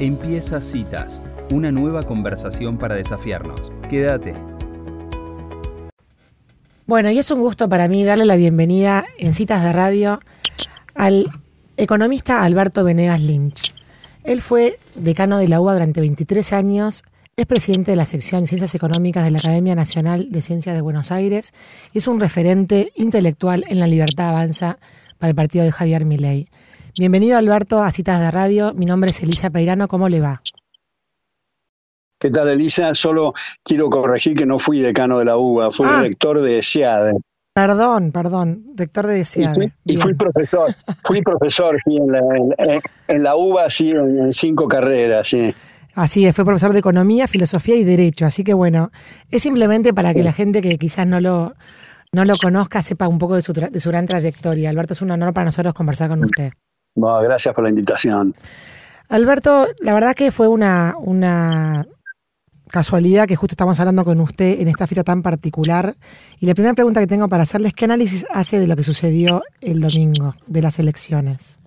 Empieza Citas, una nueva conversación para desafiarnos. Quédate. Bueno, y es un gusto para mí darle la bienvenida en Citas de Radio al economista Alberto Venegas Lynch. Él fue decano de la UBA durante 23 años, es presidente de la sección Ciencias Económicas de la Academia Nacional de Ciencias de Buenos Aires y es un referente intelectual en la libertad avanza para el partido de Javier Milei. Bienvenido Alberto a Citas de Radio. Mi nombre es Elisa Peirano. ¿Cómo le va? ¿Qué tal, Elisa? Solo quiero corregir que no fui decano de la UBA, fui ah. rector de SEADE. Perdón, perdón, rector de SEADE. Y, fui, profesor, fui profesor en, la, UBA, sí, en, cinco carreras, sí. Así es, fue profesor de Economía, Filosofía y Derecho. Así que bueno, es simplemente para que la gente que quizás no lo, no lo conozca sepa un poco de su, de su gran trayectoria. Alberto, es un honor para nosotros conversar con usted gracias por la invitación. Alberto, la verdad que fue una, una casualidad que justo estamos hablando con usted en esta fecha tan particular. Y la primera pregunta que tengo para hacerle es, ¿qué análisis hace de lo que sucedió el domingo, de las elecciones?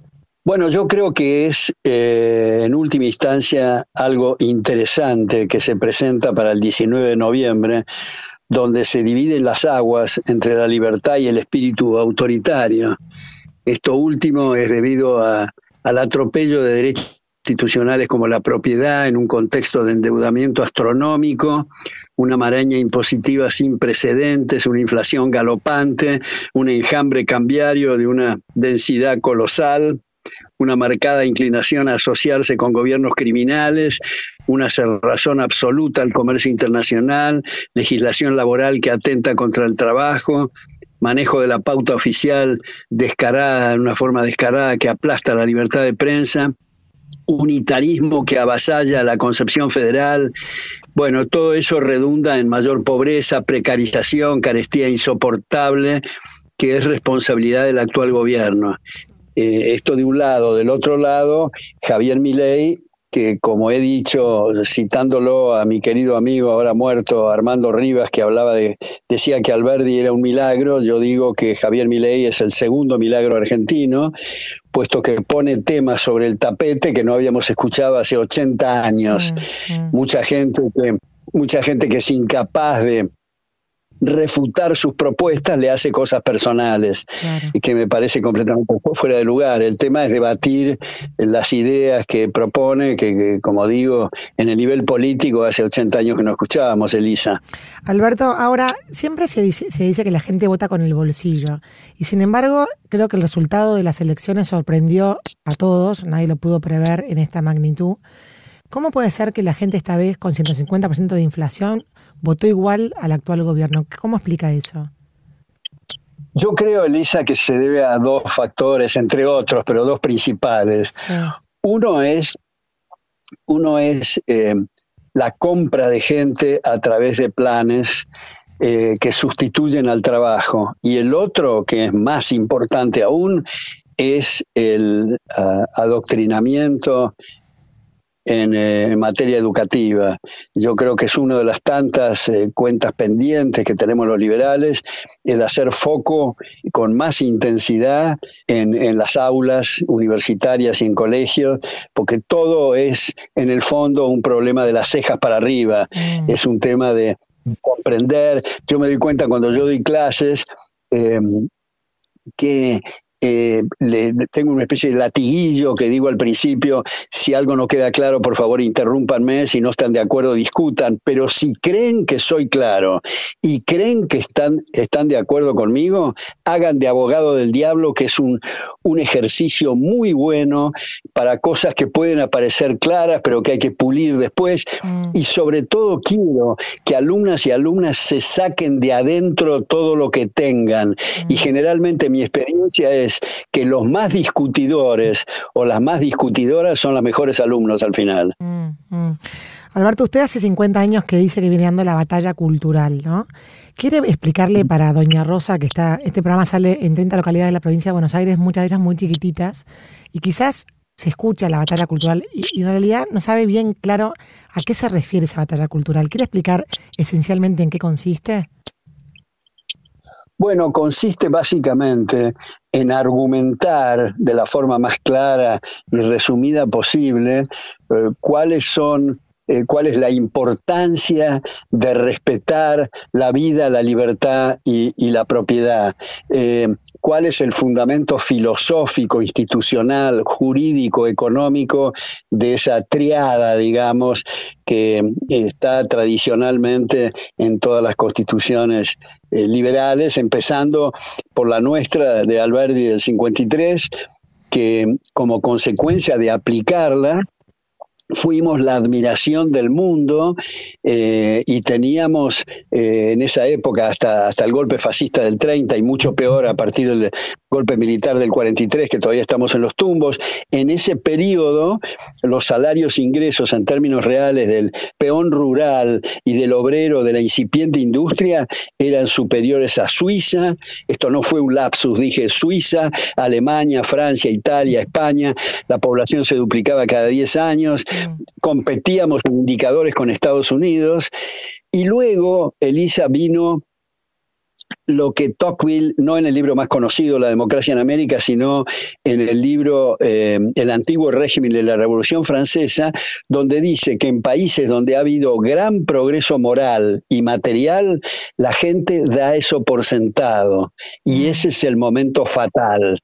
Bueno, yo creo que es eh, en última instancia algo interesante que se presenta para el 19 de noviembre, donde se dividen las aguas entre la libertad y el espíritu autoritario. Esto último es debido al atropello de derechos institucionales como la propiedad en un contexto de endeudamiento astronómico, una maraña impositiva sin precedentes, una inflación galopante, un enjambre cambiario de una densidad colosal, una marcada inclinación a asociarse con gobiernos criminales, una cerrazón absoluta al comercio internacional, legislación laboral que atenta contra el trabajo, manejo de la pauta oficial descarada, de una forma descarada que aplasta la libertad de prensa, unitarismo que avasalla la concepción federal. Bueno, todo eso redunda en mayor pobreza, precarización, carestía insoportable, que es responsabilidad del actual gobierno. Eh, esto de un lado, del otro lado, Javier Milei que como he dicho, citándolo a mi querido amigo ahora muerto Armando Rivas, que hablaba de, decía que Alberdi era un milagro, yo digo que Javier Milei es el segundo milagro argentino, puesto que pone temas sobre el tapete que no habíamos escuchado hace 80 años. Mm, mm. Mucha gente que mucha gente que es incapaz de refutar sus propuestas le hace cosas personales y que me parece completamente fuera de lugar. El tema es debatir las ideas que propone, que, como digo, en el nivel político hace 80 años que no escuchábamos, Elisa. Alberto, ahora siempre se dice, se dice que la gente vota con el bolsillo y sin embargo creo que el resultado de las elecciones sorprendió a todos, nadie lo pudo prever en esta magnitud. ¿Cómo puede ser que la gente esta vez con 150% de inflación votó igual al actual gobierno. ¿Cómo explica eso? Yo creo, Elisa, que se debe a dos factores, entre otros, pero dos principales. Uno es, uno es eh, la compra de gente a través de planes eh, que sustituyen al trabajo. Y el otro, que es más importante aún, es el ah, adoctrinamiento eh, en, materia educativa. Yo creo que es una de las tantas eh, cuentas pendientes que tenemos los liberales, el hacer foco con más intensidad en, las aulas universitarias y en colegios, porque todo es en el fondo un problema de las cejas para arriba, mm. es un tema de comprender. Yo me doy cuenta cuando yo doy clases, eh, que eh, le, tengo una especie de latiguillo que digo al principio, si algo no queda claro, por favor interrúmpanme, si no están de acuerdo, discutan, pero si creen que soy claro y creen que están, están de acuerdo conmigo, hagan de abogado del diablo, que es un, un ejercicio muy bueno para cosas que pueden aparecer claras, pero que hay que pulir después, mm. y sobre todo quiero que alumnas y alumnas se saquen de adentro todo lo que tengan, y mm. generalmente mi experiencia es que los más discutidores o las más discutidoras son los mejores alumnos al final. Mm, mm. Alberto, usted hace 50 años que dice que viene dando la batalla cultural, ¿no? ¿Quiere explicarle para Doña Rosa que está, este programa sale en 30 localidades de la provincia de Buenos Aires, muchas de ellas muy chiquititas, y quizás se escucha la batalla cultural y, en realidad no sabe bien claro a qué se refiere esa batalla cultural. ¿Quiere explicar esencialmente en qué consiste? Bueno, consiste básicamente en argumentar de la forma más clara y resumida posible eh, cuáles son eh, cuál es la importancia de respetar la vida, la libertad y, la propiedad, eh, cuál es el fundamento filosófico, institucional, jurídico, económico de esa triada, digamos, que está tradicionalmente en todas las constituciones eh, liberales, empezando por la nuestra de Alberti del 53, que como consecuencia de aplicarla, fuimos la admiración del mundo eh, y teníamos eh, en esa época hasta, hasta el golpe fascista del 30 y mucho peor a partir del golpe militar del 43, que todavía estamos en los tumbos, en ese periodo los salarios ingresos en términos reales del peón rural y del obrero de la incipiente industria eran superiores a Suiza, esto no fue un lapsus, dije Suiza, Alemania, Francia, Italia, España, la población se duplicaba cada 10 años, competíamos en indicadores con Estados Unidos y luego Elisa vino lo que Tocqueville, no en el libro más conocido, La democracia en América, sino en el libro eh, El antiguo régimen de la Revolución Francesa, donde dice que en países donde ha habido gran progreso moral y material, la gente da eso por sentado. Y mm. ese es el momento fatal.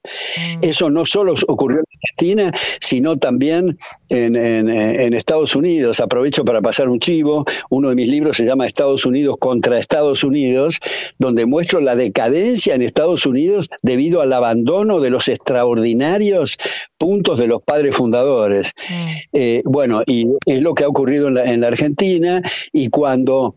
Mm. Eso no solo ocurrió en Argentina, sino también en, en Estados Unidos. Aprovecho para pasar un chivo. Uno de mis libros se llama Estados Unidos contra Estados Unidos, donde muestra la decadencia en Estados Unidos debido al abandono de los extraordinarios puntos de los padres fundadores. Mm. Eh, bueno, y es lo que ha ocurrido en la, en la Argentina y cuando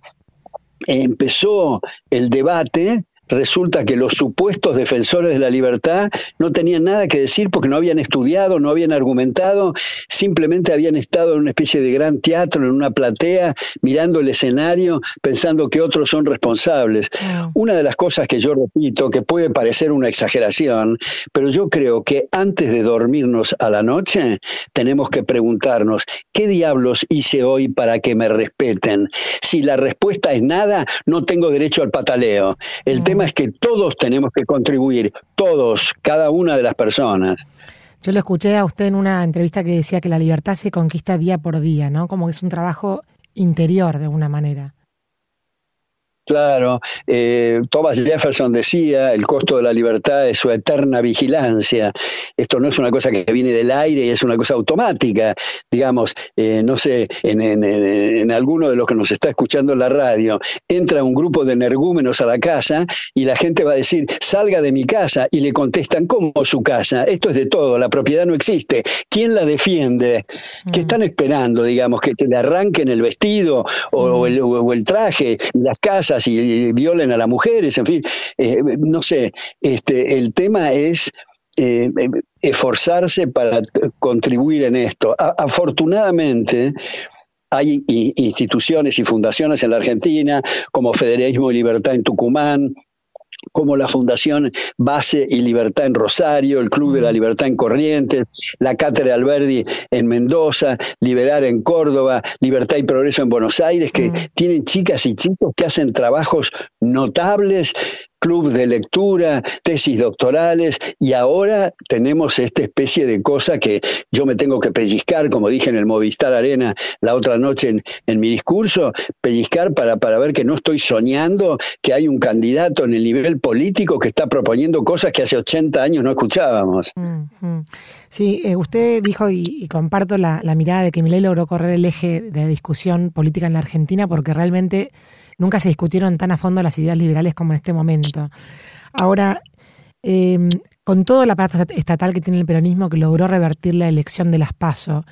empezó el debate, resulta que los supuestos defensores de la libertad no tenían nada que decir porque no habían estudiado, no habían argumentado, simplemente habían estado en una especie de gran teatro, en una platea, mirando el escenario, pensando que otros son responsables. Una de las cosas que yo repito, que puede parecer una exageración, pero yo creo que antes de dormirnos a la noche, tenemos que preguntarnos, ¿qué diablos hice hoy para que me respeten? Si la respuesta es nada, no tengo derecho al pataleo. El tema es que todos tenemos que contribuir, todos, cada una de las personas. Yo lo escuché a usted en una entrevista que decía que la libertad se conquista día por día, ¿no? Como que es un trabajo interior de alguna manera. Claro, eh, Thomas Jefferson decía, el costo de la libertad es su eterna vigilancia. Esto no es una cosa que viene del aire y es una cosa automática. Digamos, eh, no sé, en, en, alguno de los que nos está escuchando en la radio, entra un grupo de energúmenos a la casa y la gente va a decir, salga de mi casa, y le contestan, ¿cómo su casa? Esto es de todo, la propiedad no existe. ¿Quién la defiende? ¿Qué mm. están esperando, digamos, que le arranquen el vestido o, el, o el traje, las casas? Y, violen a las mujeres, en fin, eh, no sé, este, el tema es eh, esforzarse para contribuir en esto. afortunadamente, hay instituciones y fundaciones en la Argentina, como Federalismo y Libertad en Tucumán, como la Fundación Base y Libertad en Rosario, el Club de la Libertad en Corrientes, la Cátedra Alberdi en Mendoza, Liberar en Córdoba, Libertad y Progreso en Buenos Aires, que tienen chicas y chicos que hacen trabajos notables club de lectura, tesis doctorales y ahora tenemos esta especie de cosa que yo me tengo que pellizcar, como dije en el Movistar Arena la otra noche en, mi discurso, pellizcar para, para ver que no estoy soñando que hay un candidato en el nivel político que está proponiendo cosas que hace 80 años no escuchábamos. Sí, eh, usted dijo y, comparto la, la mirada de que Milei logró correr el eje de discusión política en la Argentina porque realmente nunca se discutieron tan a fondo las ideas liberales como en este momento. Ahora, em, con todo el aparato estatal que tiene el peronismo que logró revertir la elección de las PASO,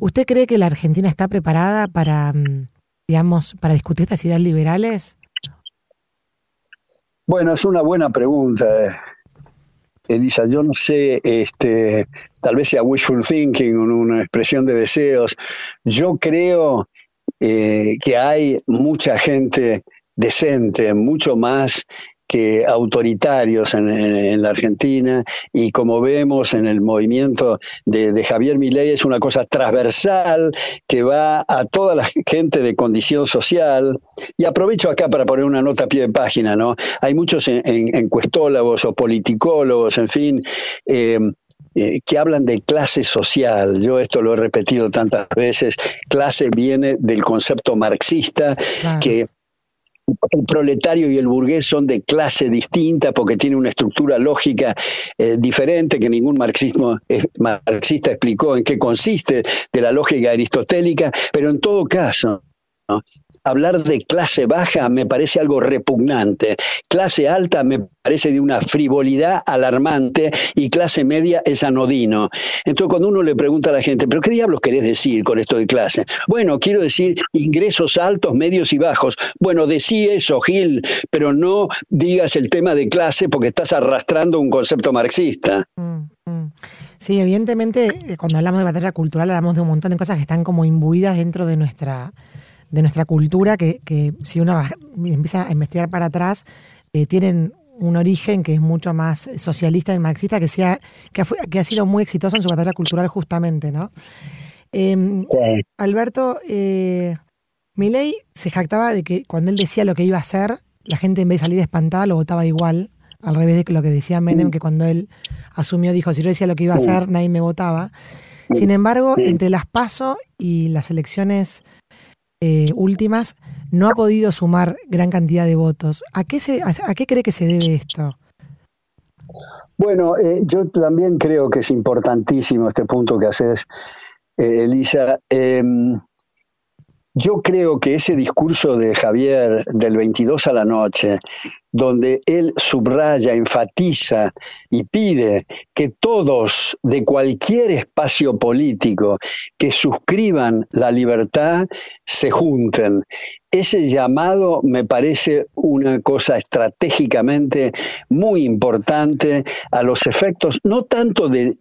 ¿usted cree que la Argentina está preparada para, mm, digamos, para discutir estas ideas liberales? Bueno, es una buena pregunta, Elisa. Yo no sé, este, tal vez sea wishful thinking, una expresión de deseos. Yo creo eh, que hay mucha gente decente, mucho más que autoritarios en, la Argentina y como vemos en el movimiento de, Javier Milei es una cosa transversal que va a toda la gente de condición social y aprovecho acá para poner una nota a pie de página, ¿no? Hay muchos encuestólogos o politicólogos, en fin, eh, eh, que hablan de clase social. Yo esto lo he repetido tantas veces. Clase viene del concepto marxista que el proletario y el burgués son de clase distinta porque tiene una estructura lógica eh, diferente que ningún marxismo, marxista explicó en qué consiste de la lógica aristotélica, pero en todo caso, Hablar de clase baja me parece algo repugnante, clase alta me parece de una frivolidad alarmante y clase media es anodino. Entonces cuando uno le pregunta a la gente, ¿pero qué diablos querés decir con esto de clase? Bueno, quiero decir ingresos altos, medios y bajos. Bueno, decí eso, Gil, pero no digas el tema de clase porque estás arrastrando un concepto marxista. Mm, mm. Sí, evidentemente, eh, cuando hablamos de batalla cultural hablamos de un montón de cosas que están como imbuidas dentro de nuestra de nuestra cultura que, que si uno empieza a investigar para atrás, eh, tienen un origen que es mucho más socialista y marxista, que, sea, que, ha, que ha sido muy exitoso en su batalla cultural justamente, ¿no? Em, Alberto, eh, Milei se jactaba de que cuando él decía lo que iba a hacer, la gente en vez de salir espantada lo votaba igual, al revés de lo que decía Menem, que cuando él asumió dijo, si yo decía lo que iba a hacer, nadie me votaba. Sin embargo, entre las PASO y las elecciones eh, últimas no ha podido sumar gran cantidad de votos. ¿A qué, se, a, qué cree que se debe esto? Bueno, eh, yo también creo que es importantísimo este punto que haces, eh, Elisa. Em, yo creo que ese discurso de Javier del 22 a la noche, donde él subraya, enfatiza y pide que todos de cualquier espacio político que suscriban la libertad se junten. Ese llamado me parece una cosa estratégicamente muy importante a los efectos, no tanto de,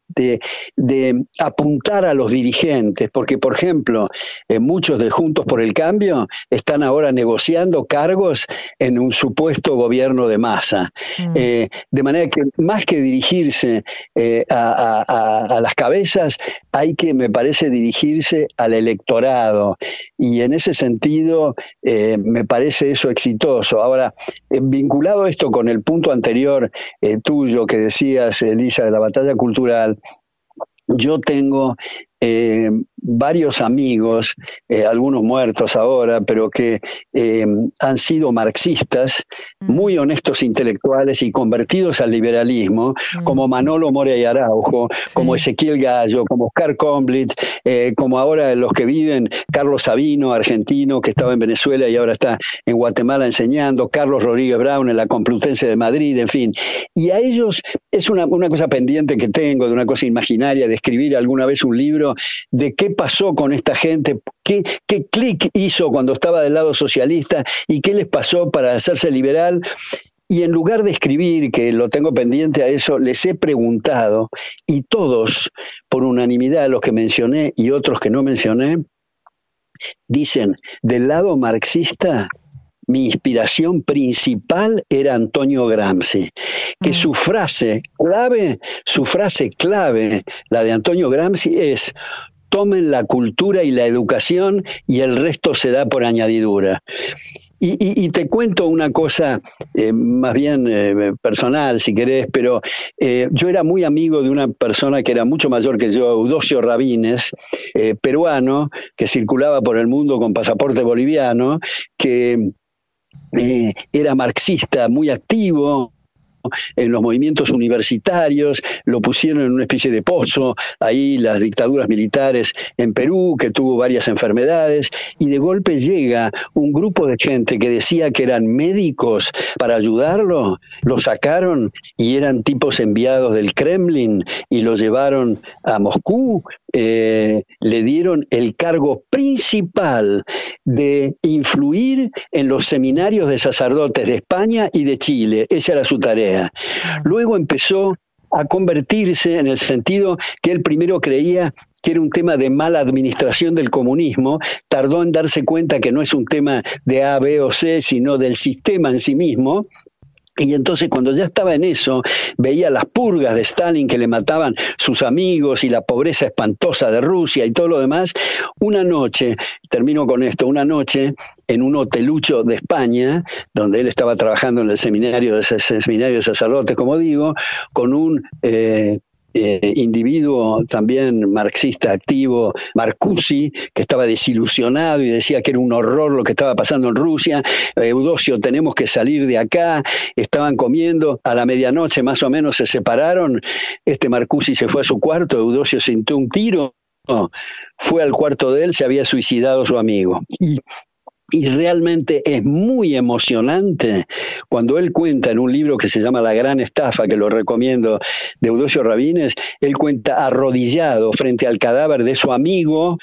apuntar a los dirigentes, porque por ejemplo, eh, muchos de Juntos por el Cambio están ahora negociando cargos en un supuesto gobierno de masa. Mm. Eh, de manera que más que dirigirse eh, a, a las cabezas, hay que, me parece, dirigirse al electorado. Y en ese sentido, eh, me parece eso exitoso. Ahora, vinculado esto con el punto anterior tuyo que decías, Elisa, de la batalla cultural, yo tengo eh, varios amigos, eh, algunos muertos ahora, pero que eh, han sido marxistas, mm. muy honestos intelectuales y convertidos al liberalismo, mm. como Manolo Morea y Araujo, como Ezequiel Gallo, como Oscar Comblit, como ahora los que viven, Carlos Sabino, argentino, que estaba en Venezuela y ahora está en Guatemala enseñando, Carlos Rodríguez Brown en la Complutense de Madrid, en fin. Y a ellos es una, una cosa pendiente que tengo, de una cosa imaginaria, de escribir alguna vez un libro de qué pasó con esta gente, qué, qué clic hizo cuando estaba del lado socialista y qué les pasó para hacerse liberal. Y en lugar de escribir, que lo tengo pendiente a eso, les he preguntado y todos, por unanimidad, los que mencioné y otros que no mencioné, dicen, del lado marxista, mi inspiración principal era Antonio Gramsci, que mm. su frase clave, su frase clave, la de Antonio Gramsci es tomen la cultura y la educación y el resto se da por añadidura. Y, te cuento una cosa eh, más bien eh, personal, si querés, pero eh, yo era muy amigo de una persona que era mucho mayor que yo, Eudocio Rabines, peruano, que circulaba por el mundo con pasaporte boliviano, que era marxista, muy activo, en los movimientos universitarios, lo pusieron en una especie de pozo, ahí las dictaduras militares en Perú, que tuvo varias enfermedades, y de golpe llega un grupo de gente que decía que eran médicos para ayudarlo, lo sacaron y eran tipos enviados del Kremlin y lo llevaron a Moscú, eh, le dieron el cargo principal de influir en los seminarios de sacerdotes de España y de Chile. Esa era su tarea. Luego empezó a convertirse en el sentido que él primero creía que era un tema de mala administración del comunismo, tardó en darse cuenta que no es un tema de A, B o C, sino del sistema en sí mismo, Y entonces cuando ya estaba en eso, veía las purgas de Stalin que le mataban sus amigos y la pobreza espantosa de Rusia y todo lo demás. Una noche, termino con esto, una noche en un hotelucho de España, donde él estaba trabajando en el seminario de, seminario de sacerdotes, como digo, con un eh, eh, individuo también marxista activo, Marcusi, que estaba desilusionado y decía que era un horror lo que estaba pasando en Rusia. Eudosio, tenemos que salir de acá. Estaban comiendo, a la medianoche más o menos se separaron. Este Marcusi se fue a su cuarto, Eudosio sintió un tiro. fue al cuarto de él, se había suicidado su amigo. Y y realmente es muy emocionante cuando él cuenta en un libro que se llama La Gran Estafa, que lo recomiendo, de Eudosio Rabines, él cuenta arrodillado frente al cadáver de su amigo,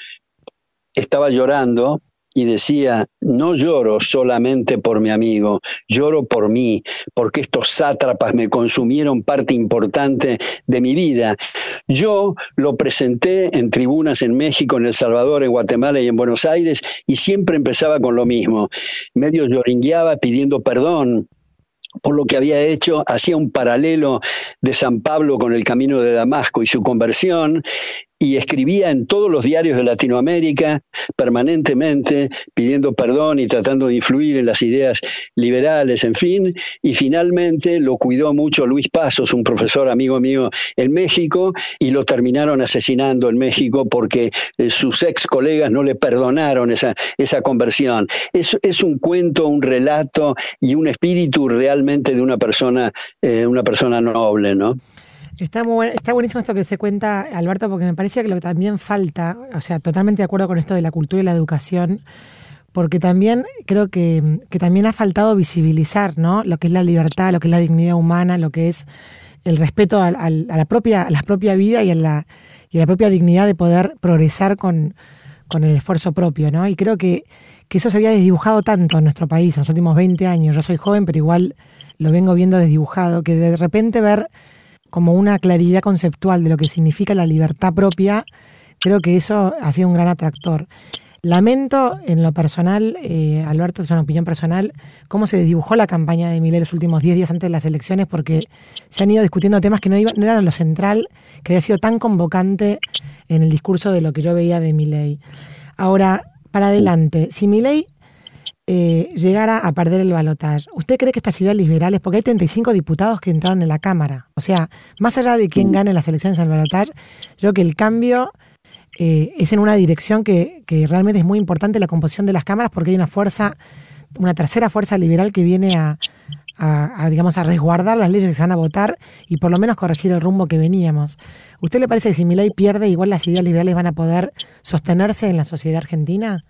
estaba llorando y decía, no lloro solamente por mi amigo, lloro por mí, porque estos sátrapas me consumieron parte importante de mi vida. Yo lo presenté en tribunas en México, en El Salvador, en Guatemala y en Buenos Aires, y siempre empezaba con lo mismo. Medio lloringueaba pidiendo perdón, por lo que había hecho, hacía un paralelo de San Pablo con el camino de Damasco y su conversión, y escribía en todos los diarios de Latinoamérica permanentemente pidiendo perdón y tratando de influir en las ideas liberales, en fin, y finalmente lo cuidó mucho Luis Pasos, un profesor amigo mío en México, y lo terminaron asesinando en México porque eh, sus ex colegas no le perdonaron esa, esa conversión. Es, es un cuento, un relato y un espíritu realmente de una persona, eh, una persona noble, ¿no? Está, muy, está buenísimo esto que se cuenta, Alberto, porque me parece que lo que también falta, o sea, totalmente de acuerdo con esto de la cultura y la educación, porque también creo que, también ha faltado visibilizar ¿no? lo que es la libertad, lo que es la dignidad humana, lo que es el respeto a, la, propia, a la propia vida y a la, y la propia dignidad de poder progresar con, con el esfuerzo propio. ¿no? Y creo que, que eso se había desdibujado tanto en nuestro país en los últimos 20 años. Yo soy joven, pero igual lo vengo viendo desdibujado, que de repente ver como una claridad conceptual de lo que significa la libertad propia, creo que eso ha sido un gran atractor. Lamento en lo personal, eh, Alberto, es una opinión personal, cómo se dibujó la campaña de Milei los últimos 10 días antes de las elecciones, porque se han ido discutiendo temas que no, no eran lo central, que había sido tan convocante en el discurso de lo que yo veía de Milei. Ahora, para adelante, si Milei eh, llegara a perder el balotaje, ¿usted cree que estas ideas liberales, porque hay 35 diputados que entraron en la Cámara, o sea, más allá de quién gane las elecciones al balotaje, creo que el cambio eh, es en una dirección que, realmente es muy importante la composición de las cámaras porque hay una fuerza, una tercera fuerza liberal que viene a, digamos, a resguardar las leyes que se van a votar y por lo menos corregir el rumbo que veníamos. ¿Usted le parece que si Milei pierde, igual las ideas liberales van a poder sostenerse en la sociedad argentina?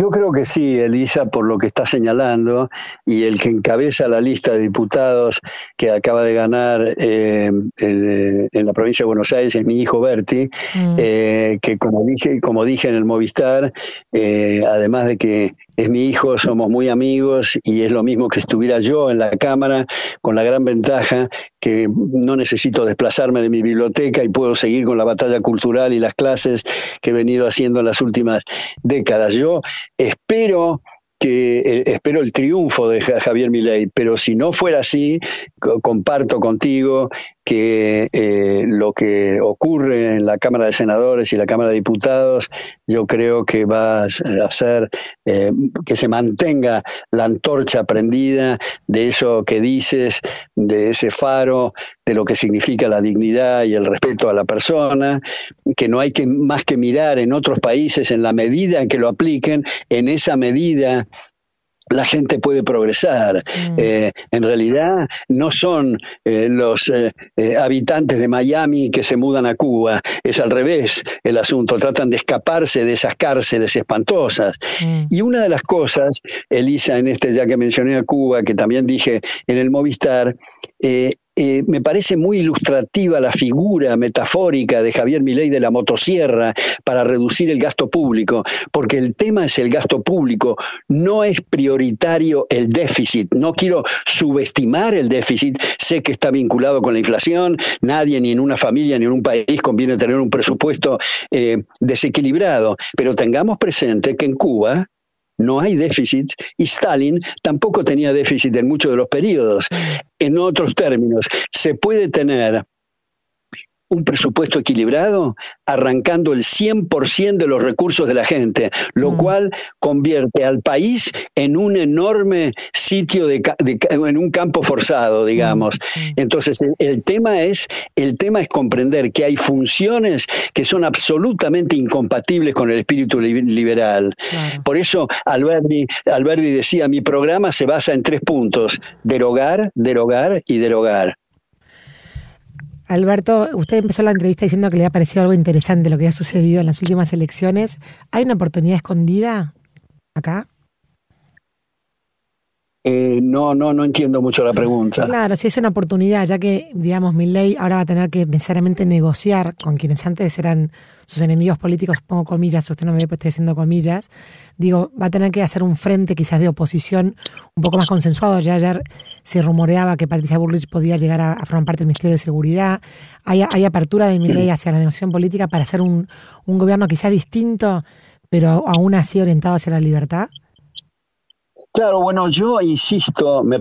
Yo creo que sí, Elisa, por lo que está señalando, y el que encabeza la lista de diputados que acaba de ganar eh, en la provincia de Buenos Aires es mi hijo Berti, mm. eh, que como dije, como dije en el Movistar, eh, además de que es mi hijo, somos muy amigos y es lo mismo que estuviera yo en la Cámara, con la gran ventaja que no necesito desplazarme de mi biblioteca y puedo seguir con la batalla cultural y las clases que he venido haciendo en las últimas décadas. Yo espero que eh, espero el triunfo de Javier Milei, pero si no fuera así, comparto contigo que eh, lo que ocurre en la Cámara de Senadores y la Cámara de Diputados, yo creo que va a hacer eh, que se mantenga la antorcha prendida de eso que dices, de ese faro, de lo que significa la dignidad y el respeto a la persona, que no hay que más que mirar en otros países en la medida en que lo apliquen, en esa medida la gente puede progresar. Mm. Eh, en realidad no son eh, los eh, habitantes de Miami que se mudan a Cuba, es al revés el asunto, tratan de escaparse de esas cárceles espantosas. Mm. Y una de las cosas, Elisa, en este ya que mencioné a Cuba, que también dije en el Movistar, eh, me parece muy ilustrativa la figura metafórica de Javier Milei de la motosierra para reducir el gasto público, porque el tema es el gasto público, no es prioritario el déficit. No quiero subestimar el déficit, sé que está vinculado con la inflación, nadie ni en una familia ni en un país conviene tener un presupuesto eh, desequilibrado, pero tengamos presente que en Cuba no hay déficit y Stalin tampoco tenía déficit en muchos de los periodos. En otros términos, se puede tener un presupuesto equilibrado arrancando el 100% de los recursos de la gente, lo mm. cual convierte al país en un enorme sitio de, en un campo forzado, digamos. Mm. Mm. Entonces, el, tema es el tema es comprender que hay funciones que son absolutamente incompatibles con el espíritu liberal. Por eso Alberti, Alberti decía, mi programa se basa en tres puntos: derogar, derogar y derogar. Alberto, usted empezó la entrevista diciendo que le ha parecido algo interesante lo que ha sucedido en las últimas elecciones. ¿Hay una oportunidad escondida acá? Eh, no, no, no entiendo mucho la pregunta. Claro, sí es una oportunidad, ya que, digamos, ley ahora va a tener que necesariamente negociar con quienes antes eran sus enemigos políticos, pongo comillas, usted no me ve, pues estoy haciendo comillas, digo, va a tener que hacer un frente quizás de oposición un poco más consensuado. Ya ayer se rumoreaba que Patricia Burrich podía llegar a, formar parte del Ministerio de Seguridad. Hay, hay apertura de ley hacia la negociación política para hacer un, un gobierno quizás distinto, pero aún así orientado hacia la libertad. Claro, bueno, yo insisto, me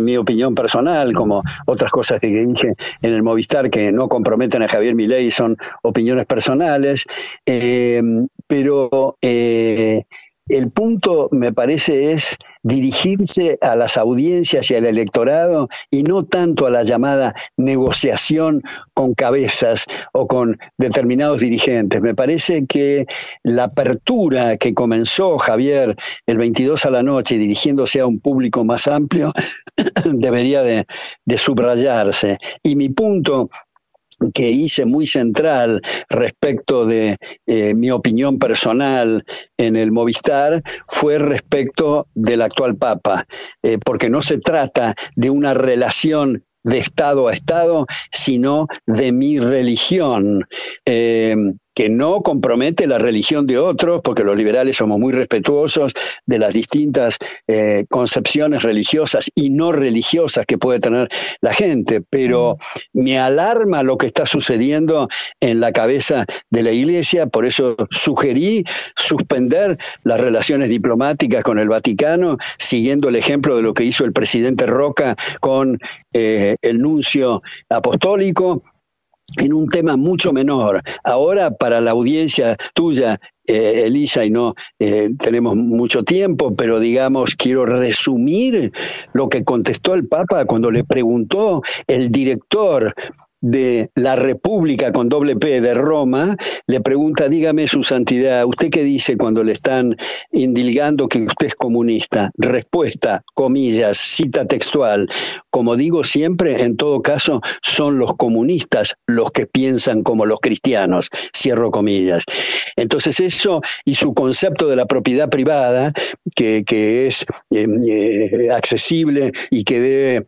mi, opinión personal, como otras cosas que dije en el Movistar que no comprometen a Javier Milei, son opiniones personales, eh, pero eh, el punto, me parece, es dirigirse a las audiencias y al electorado y no tanto a la llamada negociación con cabezas o con determinados dirigentes. Me parece que la apertura que comenzó Javier el 22 a la noche dirigiéndose a un público más amplio debería de, de subrayarse. Y mi punto que hice muy central respecto de eh, mi opinión personal en el Movistar fue respecto del actual Papa, eh, porque no se trata de una relación de Estado a Estado, sino de mi religión. Eh, que no compromete la religión de otros, porque los liberales somos muy respetuosos de las distintas eh, concepciones religiosas y no religiosas que puede tener la gente, pero mm. me alarma lo que está sucediendo en la cabeza de la Iglesia, por eso sugerí suspender las relaciones diplomáticas con el Vaticano, siguiendo el ejemplo de lo que hizo el presidente Roca con eh, el nuncio apostólico en un tema mucho menor. Ahora, para la audiencia tuya, eh, Elisa, y no eh, tenemos mucho tiempo, pero digamos, quiero resumir lo que contestó el Papa cuando le preguntó el director de la República con doble P de Roma, le pregunta, dígame su santidad, ¿usted qué dice cuando le están indilgando que usted es comunista? Respuesta, comillas, cita textual, como digo siempre, en todo caso, son los comunistas los que piensan como los cristianos, cierro comillas. Entonces eso y su concepto de la propiedad privada, que, es eh, eh, accesible y que debe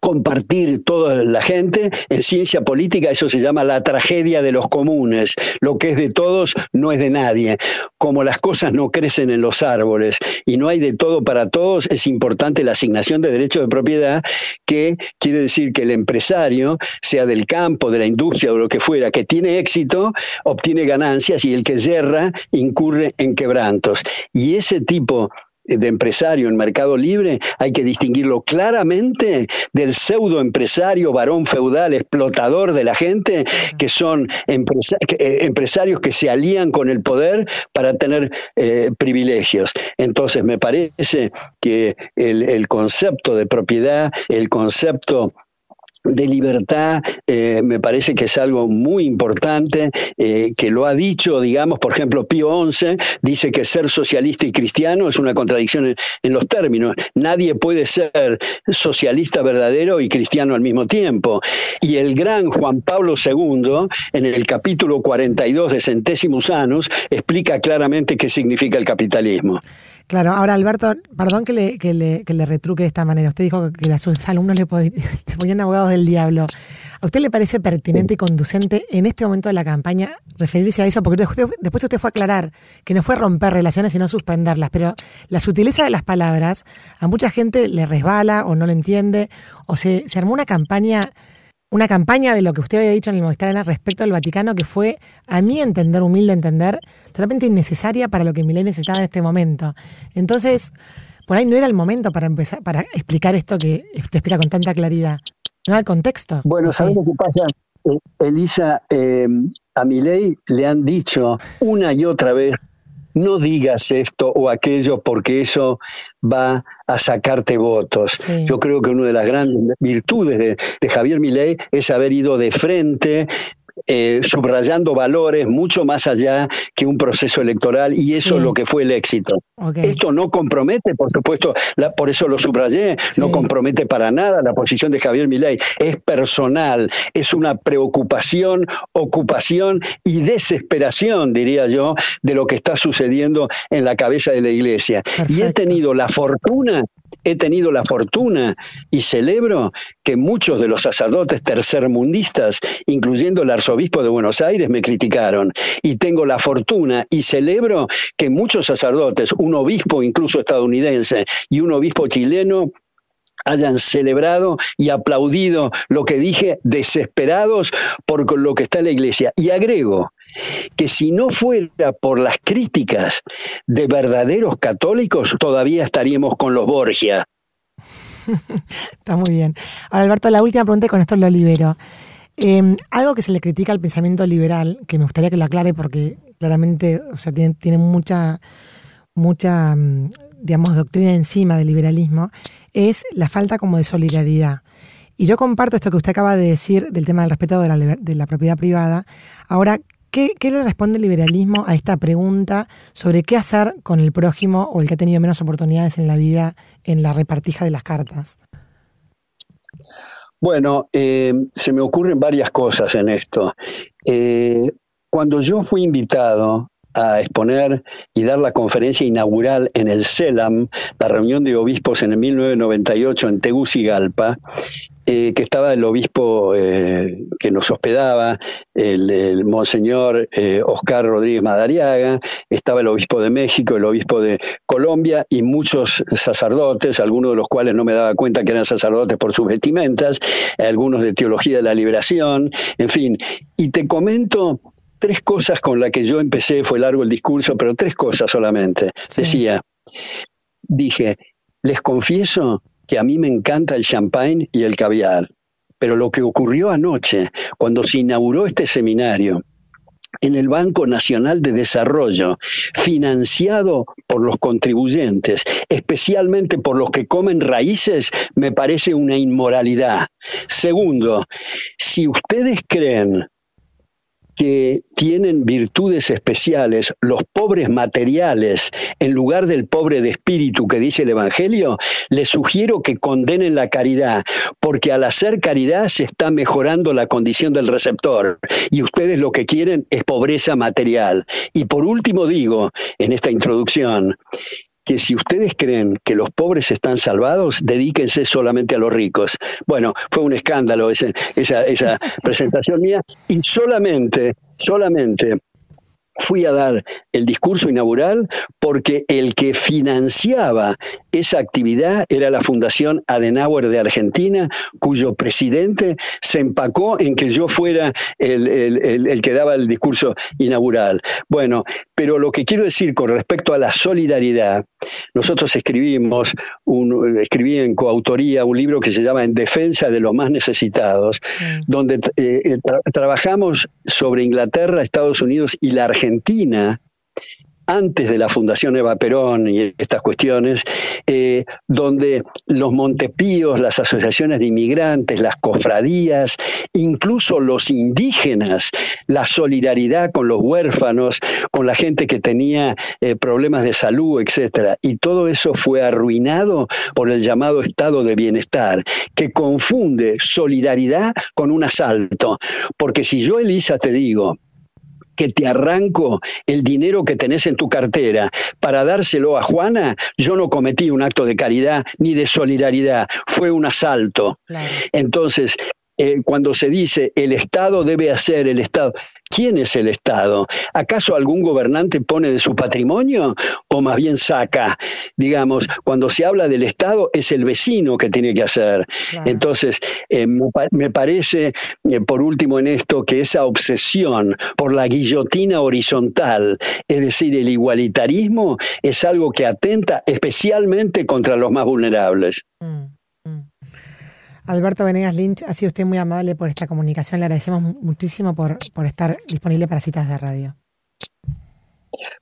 compartir toda la gente. En ciencia política eso se llama la tragedia de los comunes. Lo que es de todos no es de nadie. Como las cosas no crecen en los árboles y no hay de todo para todos, es importante la asignación de derechos de propiedad, que quiere decir que el empresario, sea del campo, de la industria o lo que fuera, que tiene éxito, obtiene ganancias y el que yerra incurre en quebrantos. Y ese tipo de empresario en mercado libre hay que distinguirlo claramente del pseudo empresario varón feudal explotador de la gente que son eh, empresarios que se alían con el poder para tener eh, privilegios. Entonces me parece que el, el concepto de propiedad el concepto de libertad eh, me parece que es algo muy importante, eh, que lo ha dicho, digamos, por ejemplo, Pío XI dice que ser socialista y cristiano es una contradicción en, los términos. Nadie puede ser socialista verdadero y cristiano al mismo tiempo. Y el gran Juan Pablo II, en el capítulo 42 de Centésimos Anos, explica claramente qué significa el capitalismo. Claro, ahora Alberto, perdón que le retruque de esta manera. Usted dijo que a sus alumnos le se ponían abogados del diablo. ¿A usted le parece pertinente y conducente en este momento de la campaña referirse a eso? Porque después usted fue a aclarar que no fue romper relaciones, sino suspenderlas. Pero la sutileza de las palabras a mucha gente le resbala o no le entiende, o se, se armó una campaña una campaña de lo que usted había dicho en el Movistar respecto al Vaticano que fue, a mi entender, humilde entender, totalmente innecesaria para lo que Milei necesitaba en este momento. Entonces, por ahí no era el momento para empezar, para explicar esto que te explica con tanta claridad. No era el contexto. Bueno, ¿sabes lo que pasa? Eh, Elisa, eh, a Milei le han dicho una y otra vez no digas esto o aquello porque eso va a sacarte votos. Yo creo que una de las grandes virtudes de, de Javier Milei es haber ido de frente, eh, subrayando valores mucho más allá que un proceso electoral y eso es lo que fue el éxito. Esto no compromete, por supuesto, por eso lo subrayé, no compromete para nada la posición de Javier Milei, es personal, es una preocupación, ocupación y desesperación, diría yo, de lo que está sucediendo en la cabeza de la iglesia. Y he tenido la fortuna he tenido la fortuna y celebro que muchos de los sacerdotes tercermundistas, incluyendo el arzobispo de Buenos Aires, me criticaron. Y tengo la fortuna y celebro que muchos sacerdotes, un obispo incluso estadounidense y un obispo chileno, hayan celebrado y aplaudido lo que dije, desesperados por lo que está en la iglesia. Y agrego, que si no fuera por las críticas de verdaderos católicos, todavía estaríamos con los Borgia. Está muy bien. Ahora, Alberto, la última pregunta y con esto lo libero. Em, algo que se le critica al pensamiento liberal, que me gustaría que lo aclare porque claramente o sea, tiene, tiene mucha, mucha, mm, digamos, doctrina encima del liberalismo, es la falta como de solidaridad. Y yo comparto esto que usted acaba de decir del tema del respeto de la, de la propiedad privada. Ahora, ¿Qué, le responde el liberalismo a esta pregunta sobre qué hacer con el prójimo o el que ha tenido menos oportunidades en la vida en la repartija de las cartas? Bueno, eh, se me ocurren varias cosas en esto. Eh, cuando yo fui invitado a exponer y dar la conferencia inaugural en el CELAM, la reunión de obispos en el 1998 en Tegucigalpa, eh, que estaba el obispo eh, que nos hospedaba, el, monseñor eh, Oscar Rodríguez Madariaga, estaba el obispo de México, el obispo de Colombia y muchos sacerdotes, algunos de los cuales no me daba cuenta que eran sacerdotes por sus vestimentas, algunos de Teología de la Liberación, en fin. Y te comento tres cosas con las que yo empecé, fue largo el discurso, pero tres cosas solamente. Decía, dije, les confieso que a mí me encanta el champagne y el caviar, pero lo que ocurrió anoche, cuando se inauguró este seminario, en el Banco Nacional de Desarrollo, financiado por los contribuyentes, especialmente por los que comen raíces, me parece una inmoralidad. Segundo, si ustedes creen que tienen virtudes especiales, los pobres materiales, en lugar del pobre de espíritu que dice el Evangelio, les sugiero que condenen la caridad, porque al hacer caridad se está mejorando la condición del receptor y ustedes lo que quieren es pobreza material. Y por último digo, en esta introducción, que si ustedes creen que los pobres están salvados, dedíquense solamente a los ricos. Bueno, fue un escándalo esa, esa presentación mía y solamente, solamente fui a dar el discurso inaugural porque el que financiaba esa actividad era la Fundación Adenauer de Argentina, cuyo presidente se empacó en que yo fuera el, que daba el discurso inaugural. Bueno, pero lo que quiero decir con respecto a la solidaridad, nosotros escribimos, un, escribí en coautoría un libro que se llama En defensa de los más necesitados, mm. donde eh, eh, trabajamos sobre Inglaterra, Estados Unidos y la Argentina antes de la Fundación Eva Perón y estas cuestiones, eh, donde los Montepíos, las asociaciones de inmigrantes, las cofradías, incluso los indígenas, la solidaridad con los huérfanos, con la gente que tenía eh, problemas de salud, etcétera, y todo eso fue arruinado por el llamado estado de bienestar, que confunde solidaridad con un asalto, porque si yo Elisa te digo que te arranco el dinero que tenés en tu cartera para dárselo a Juana, yo no cometí un acto de caridad ni de solidaridad, fue un asalto. Entonces, eh, cuando se dice el Estado debe hacer, el Estado, ¿quién es el Estado? ¿Acaso algún gobernante pone de su patrimonio o más bien saca? Digamos, cuando se habla del Estado es el vecino que tiene que hacer. Entonces, eh, me, parece, eh, por último en esto, que esa obsesión por la guillotina horizontal, es decir, el igualitarismo, es algo que atenta especialmente contra los más vulnerables. Mm. Alberto Venegas Lynch, ha sido usted muy amable por esta comunicación. Le agradecemos muchísimo por, por estar disponible para citas de radio.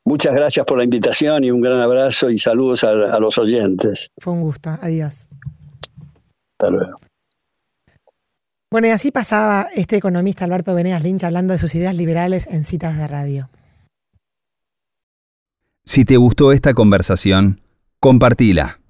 Muchas gracias por la invitación y un gran abrazo y saludos a, a los oyentes. Fue un gusto. Adiós. Hasta luego. Bueno, y así pasaba este economista Alberto Venegas Lynch hablando de sus ideas liberales en citas de radio. Si te gustó esta conversación, compartila